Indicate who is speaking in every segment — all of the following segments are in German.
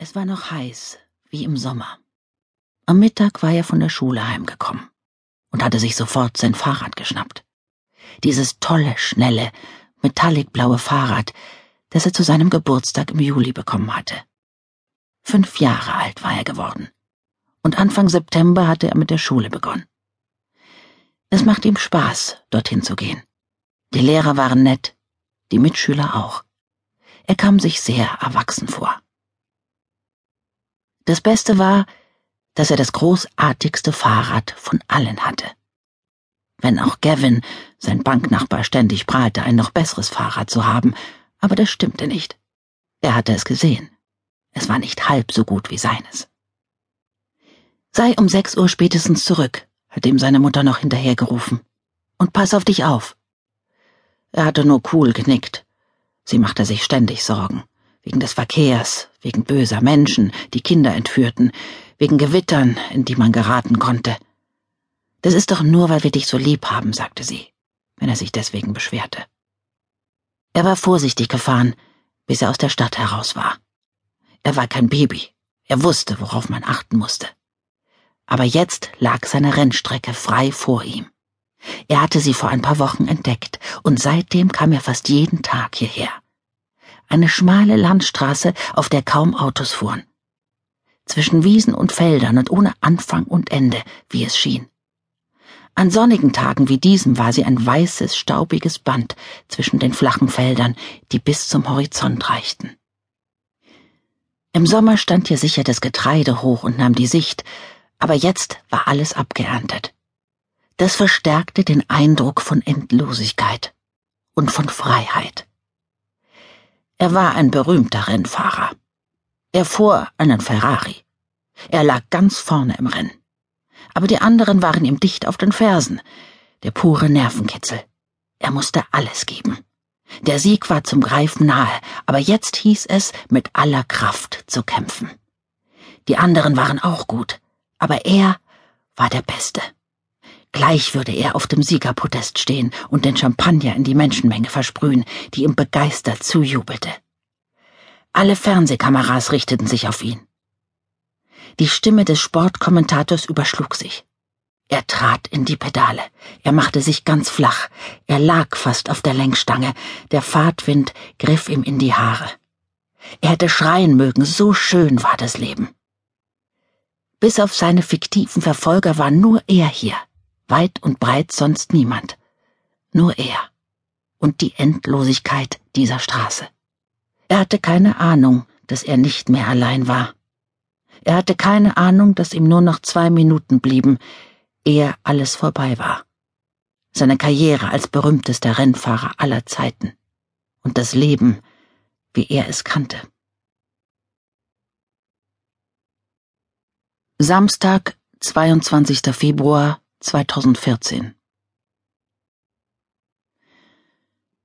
Speaker 1: Es war noch heiß, wie im Sommer. Am Mittag war er von der Schule heimgekommen und hatte sich sofort sein Fahrrad geschnappt. Dieses tolle, schnelle, metallicblaue Fahrrad, das er zu seinem Geburtstag im Juli bekommen hatte. Fünf Jahre alt war er geworden. Und Anfang September hatte er mit der Schule begonnen. Es machte ihm Spaß, dorthin zu gehen. Die Lehrer waren nett, die Mitschüler auch. Er kam sich sehr erwachsen vor. Das Beste war, dass er das großartigste Fahrrad von allen hatte. Wenn auch Gavin, sein Banknachbar, ständig prahlte, ein noch besseres Fahrrad zu haben, aber das stimmte nicht. Er hatte es gesehen. Es war nicht halb so gut wie seines. Sei um sechs Uhr spätestens zurück, hat ihm seine Mutter noch hinterhergerufen. Und pass auf dich auf. Er hatte nur cool genickt. Sie machte sich ständig Sorgen wegen des Verkehrs, wegen böser Menschen, die Kinder entführten, wegen Gewittern, in die man geraten konnte. Das ist doch nur, weil wir dich so lieb haben, sagte sie, wenn er sich deswegen beschwerte. Er war vorsichtig gefahren, bis er aus der Stadt heraus war. Er war kein Baby, er wusste, worauf man achten musste. Aber jetzt lag seine Rennstrecke frei vor ihm. Er hatte sie vor ein paar Wochen entdeckt, und seitdem kam er fast jeden Tag hierher eine schmale Landstraße, auf der kaum Autos fuhren. Zwischen Wiesen und Feldern und ohne Anfang und Ende, wie es schien. An sonnigen Tagen wie diesem war sie ein weißes, staubiges Band zwischen den flachen Feldern, die bis zum Horizont reichten. Im Sommer stand hier sicher das Getreide hoch und nahm die Sicht, aber jetzt war alles abgeerntet. Das verstärkte den Eindruck von Endlosigkeit und von Freiheit. Er war ein berühmter Rennfahrer. Er fuhr einen Ferrari. Er lag ganz vorne im Rennen. Aber die anderen waren ihm dicht auf den Fersen. Der pure Nervenkitzel. Er musste alles geben. Der Sieg war zum Greifen nahe, aber jetzt hieß es, mit aller Kraft zu kämpfen. Die anderen waren auch gut, aber er war der Beste. Gleich würde er auf dem Siegerpodest stehen und den Champagner in die Menschenmenge versprühen, die ihm begeistert zujubelte. Alle Fernsehkameras richteten sich auf ihn. Die Stimme des Sportkommentators überschlug sich. Er trat in die Pedale. Er machte sich ganz flach. Er lag fast auf der Lenkstange. Der Fahrtwind griff ihm in die Haare. Er hätte schreien mögen, so schön war das Leben. Bis auf seine fiktiven Verfolger war nur er hier weit und breit sonst niemand. Nur er und die Endlosigkeit dieser Straße. Er hatte keine Ahnung, dass er nicht mehr allein war. Er hatte keine Ahnung, dass ihm nur noch zwei Minuten blieben, ehe alles vorbei war. Seine Karriere als berühmtester Rennfahrer aller Zeiten und das Leben, wie er es kannte. Samstag, 22. Februar 2014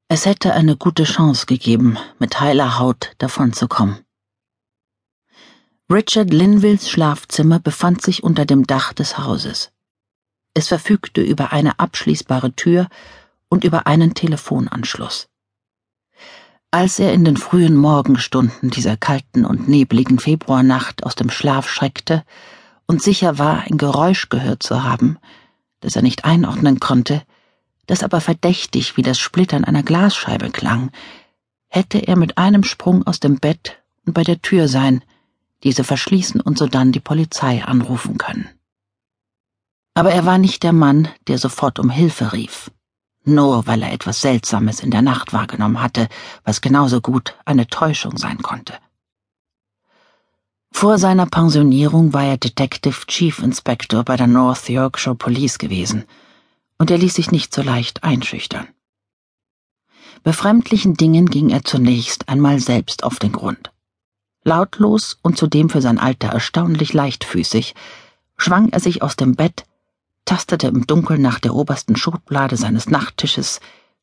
Speaker 1: Es hätte eine gute Chance gegeben, mit heiler Haut davonzukommen. Richard Linvilles Schlafzimmer befand sich unter dem Dach des Hauses. Es verfügte über eine abschließbare Tür und über einen Telefonanschluss. Als er in den frühen Morgenstunden dieser kalten und nebligen Februarnacht aus dem Schlaf schreckte und sicher war, ein Geräusch gehört zu haben, das er nicht einordnen konnte, das aber verdächtig wie das Splittern einer Glasscheibe klang, hätte er mit einem Sprung aus dem Bett und bei der Tür sein, diese verschließen und sodann die Polizei anrufen können. Aber er war nicht der Mann, der sofort um Hilfe rief, nur weil er etwas Seltsames in der Nacht wahrgenommen hatte, was genauso gut eine Täuschung sein konnte. Vor seiner Pensionierung war er Detective Chief Inspector bei der North Yorkshire Police gewesen, und er ließ sich nicht so leicht einschüchtern. Befremdlichen Dingen ging er zunächst einmal selbst auf den Grund. Lautlos und zudem für sein Alter erstaunlich leichtfüßig schwang er sich aus dem Bett, tastete im Dunkeln nach der obersten Schublade seines Nachttisches,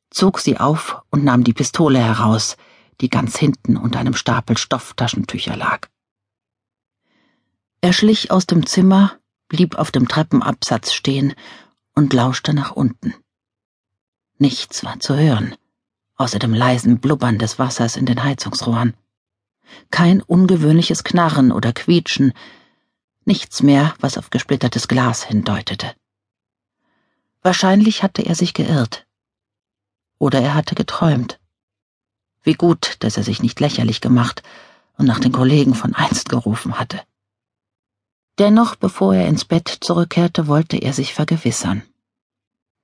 Speaker 1: zog sie auf und nahm die Pistole heraus, die ganz hinten unter einem Stapel Stofftaschentücher lag. Er schlich aus dem Zimmer, blieb auf dem Treppenabsatz stehen und lauschte nach unten. Nichts war zu hören, außer dem leisen Blubbern des Wassers in den Heizungsrohren. Kein ungewöhnliches Knarren oder Quietschen, nichts mehr, was auf gesplittertes Glas hindeutete. Wahrscheinlich hatte er sich geirrt. Oder er hatte geträumt. Wie gut, dass er sich nicht lächerlich gemacht und nach den Kollegen von einst gerufen hatte. Dennoch, bevor er ins Bett zurückkehrte, wollte er sich vergewissern.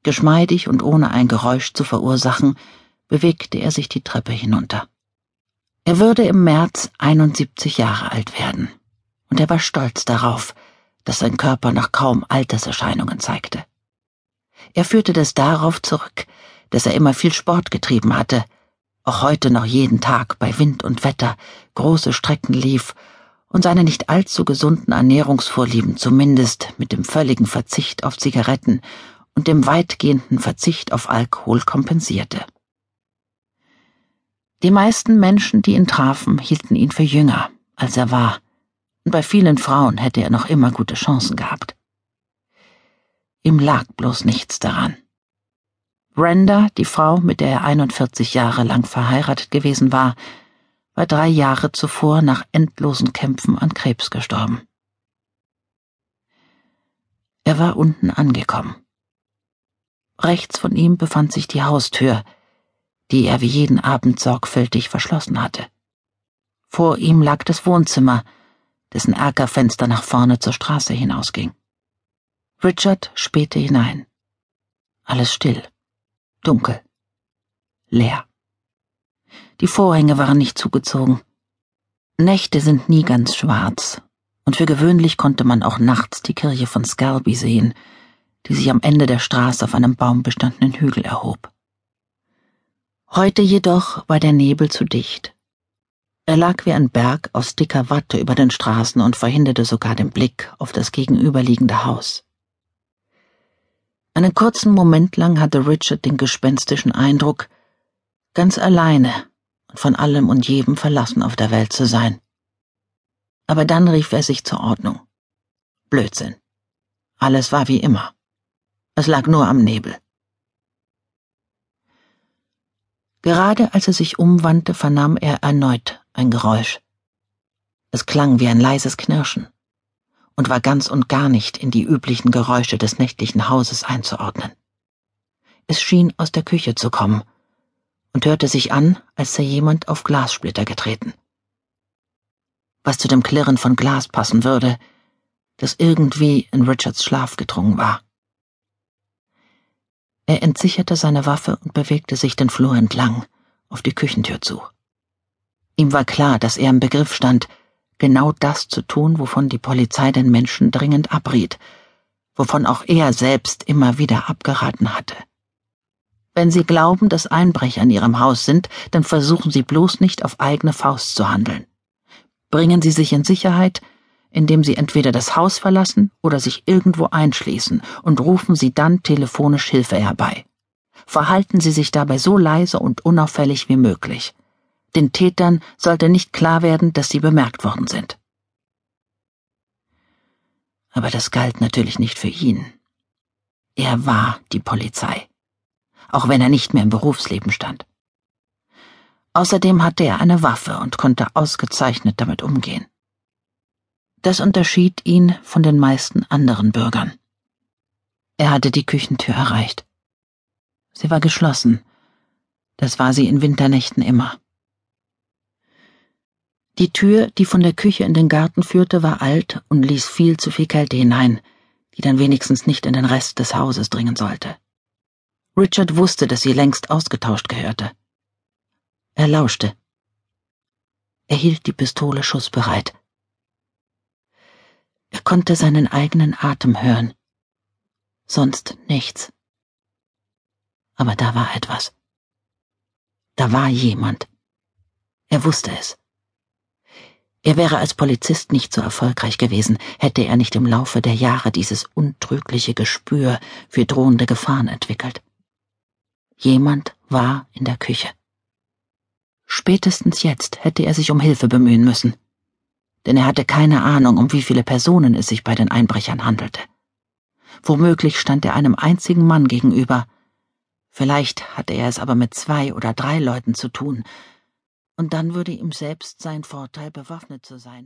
Speaker 1: Geschmeidig und ohne ein Geräusch zu verursachen, bewegte er sich die Treppe hinunter. Er würde im März 71 Jahre alt werden, und er war stolz darauf, dass sein Körper noch kaum Alterserscheinungen zeigte. Er führte das darauf zurück, dass er immer viel Sport getrieben hatte, auch heute noch jeden Tag bei Wind und Wetter große Strecken lief und seine nicht allzu gesunden Ernährungsvorlieben zumindest mit dem völligen Verzicht auf Zigaretten und dem weitgehenden Verzicht auf Alkohol kompensierte. Die meisten Menschen, die ihn trafen, hielten ihn für jünger, als er war, und bei vielen Frauen hätte er noch immer gute Chancen gehabt. Ihm lag bloß nichts daran. Brenda, die Frau, mit der er 41 Jahre lang verheiratet gewesen war, war drei Jahre zuvor nach endlosen Kämpfen an Krebs gestorben. Er war unten angekommen. Rechts von ihm befand sich die Haustür, die er wie jeden Abend sorgfältig verschlossen hatte. Vor ihm lag das Wohnzimmer, dessen Erkerfenster nach vorne zur Straße hinausging. Richard spähte hinein. Alles still dunkel, leer. Die Vorhänge waren nicht zugezogen. Nächte sind nie ganz schwarz, und für gewöhnlich konnte man auch nachts die Kirche von Scalby sehen, die sich am Ende der Straße auf einem baumbestandenen Hügel erhob. Heute jedoch war der Nebel zu dicht. Er lag wie ein Berg aus dicker Watte über den Straßen und verhinderte sogar den Blick auf das gegenüberliegende Haus. Einen kurzen Moment lang hatte Richard den gespenstischen Eindruck, ganz alleine von allem und jedem verlassen auf der Welt zu sein. Aber dann rief er sich zur Ordnung. Blödsinn. Alles war wie immer. Es lag nur am Nebel. Gerade als er sich umwandte, vernahm er erneut ein Geräusch. Es klang wie ein leises Knirschen und war ganz und gar nicht in die üblichen Geräusche des nächtlichen Hauses einzuordnen. Es schien aus der Küche zu kommen und hörte sich an, als sei jemand auf Glassplitter getreten. Was zu dem Klirren von Glas passen würde, das irgendwie in Richards Schlaf gedrungen war. Er entsicherte seine Waffe und bewegte sich den Flur entlang, auf die Küchentür zu. Ihm war klar, dass er im Begriff stand, genau das zu tun, wovon die Polizei den Menschen dringend abriet, wovon auch er selbst immer wieder abgeraten hatte. Wenn Sie glauben, dass Einbrecher in Ihrem Haus sind, dann versuchen Sie bloß nicht auf eigene Faust zu handeln. Bringen Sie sich in Sicherheit, indem Sie entweder das Haus verlassen oder sich irgendwo einschließen und rufen Sie dann telefonisch Hilfe herbei. Verhalten Sie sich dabei so leise und unauffällig wie möglich. Den Tätern sollte nicht klar werden, dass sie bemerkt worden sind. Aber das galt natürlich nicht für ihn. Er war die Polizei, auch wenn er nicht mehr im Berufsleben stand. Außerdem hatte er eine Waffe und konnte ausgezeichnet damit umgehen. Das unterschied ihn von den meisten anderen Bürgern. Er hatte die Küchentür erreicht. Sie war geschlossen. Das war sie in Winternächten immer. Die Tür, die von der Küche in den Garten führte, war alt und ließ viel zu viel Kälte hinein, die dann wenigstens nicht in den Rest des Hauses dringen sollte. Richard wusste, dass sie längst ausgetauscht gehörte. Er lauschte. Er hielt die Pistole schussbereit. Er konnte seinen eigenen Atem hören. Sonst nichts. Aber da war etwas. Da war jemand. Er wusste es. Er wäre als Polizist nicht so erfolgreich gewesen, hätte er nicht im Laufe der Jahre dieses untrügliche Gespür für drohende Gefahren entwickelt. Jemand war in der Küche. Spätestens jetzt hätte er sich um Hilfe bemühen müssen, denn er hatte keine Ahnung, um wie viele Personen es sich bei den Einbrechern handelte. Womöglich stand er einem einzigen Mann gegenüber, vielleicht hatte er es aber mit zwei oder drei Leuten zu tun, Und dann würde ihm selbst sein Vorteil, bewaffnet zu sein.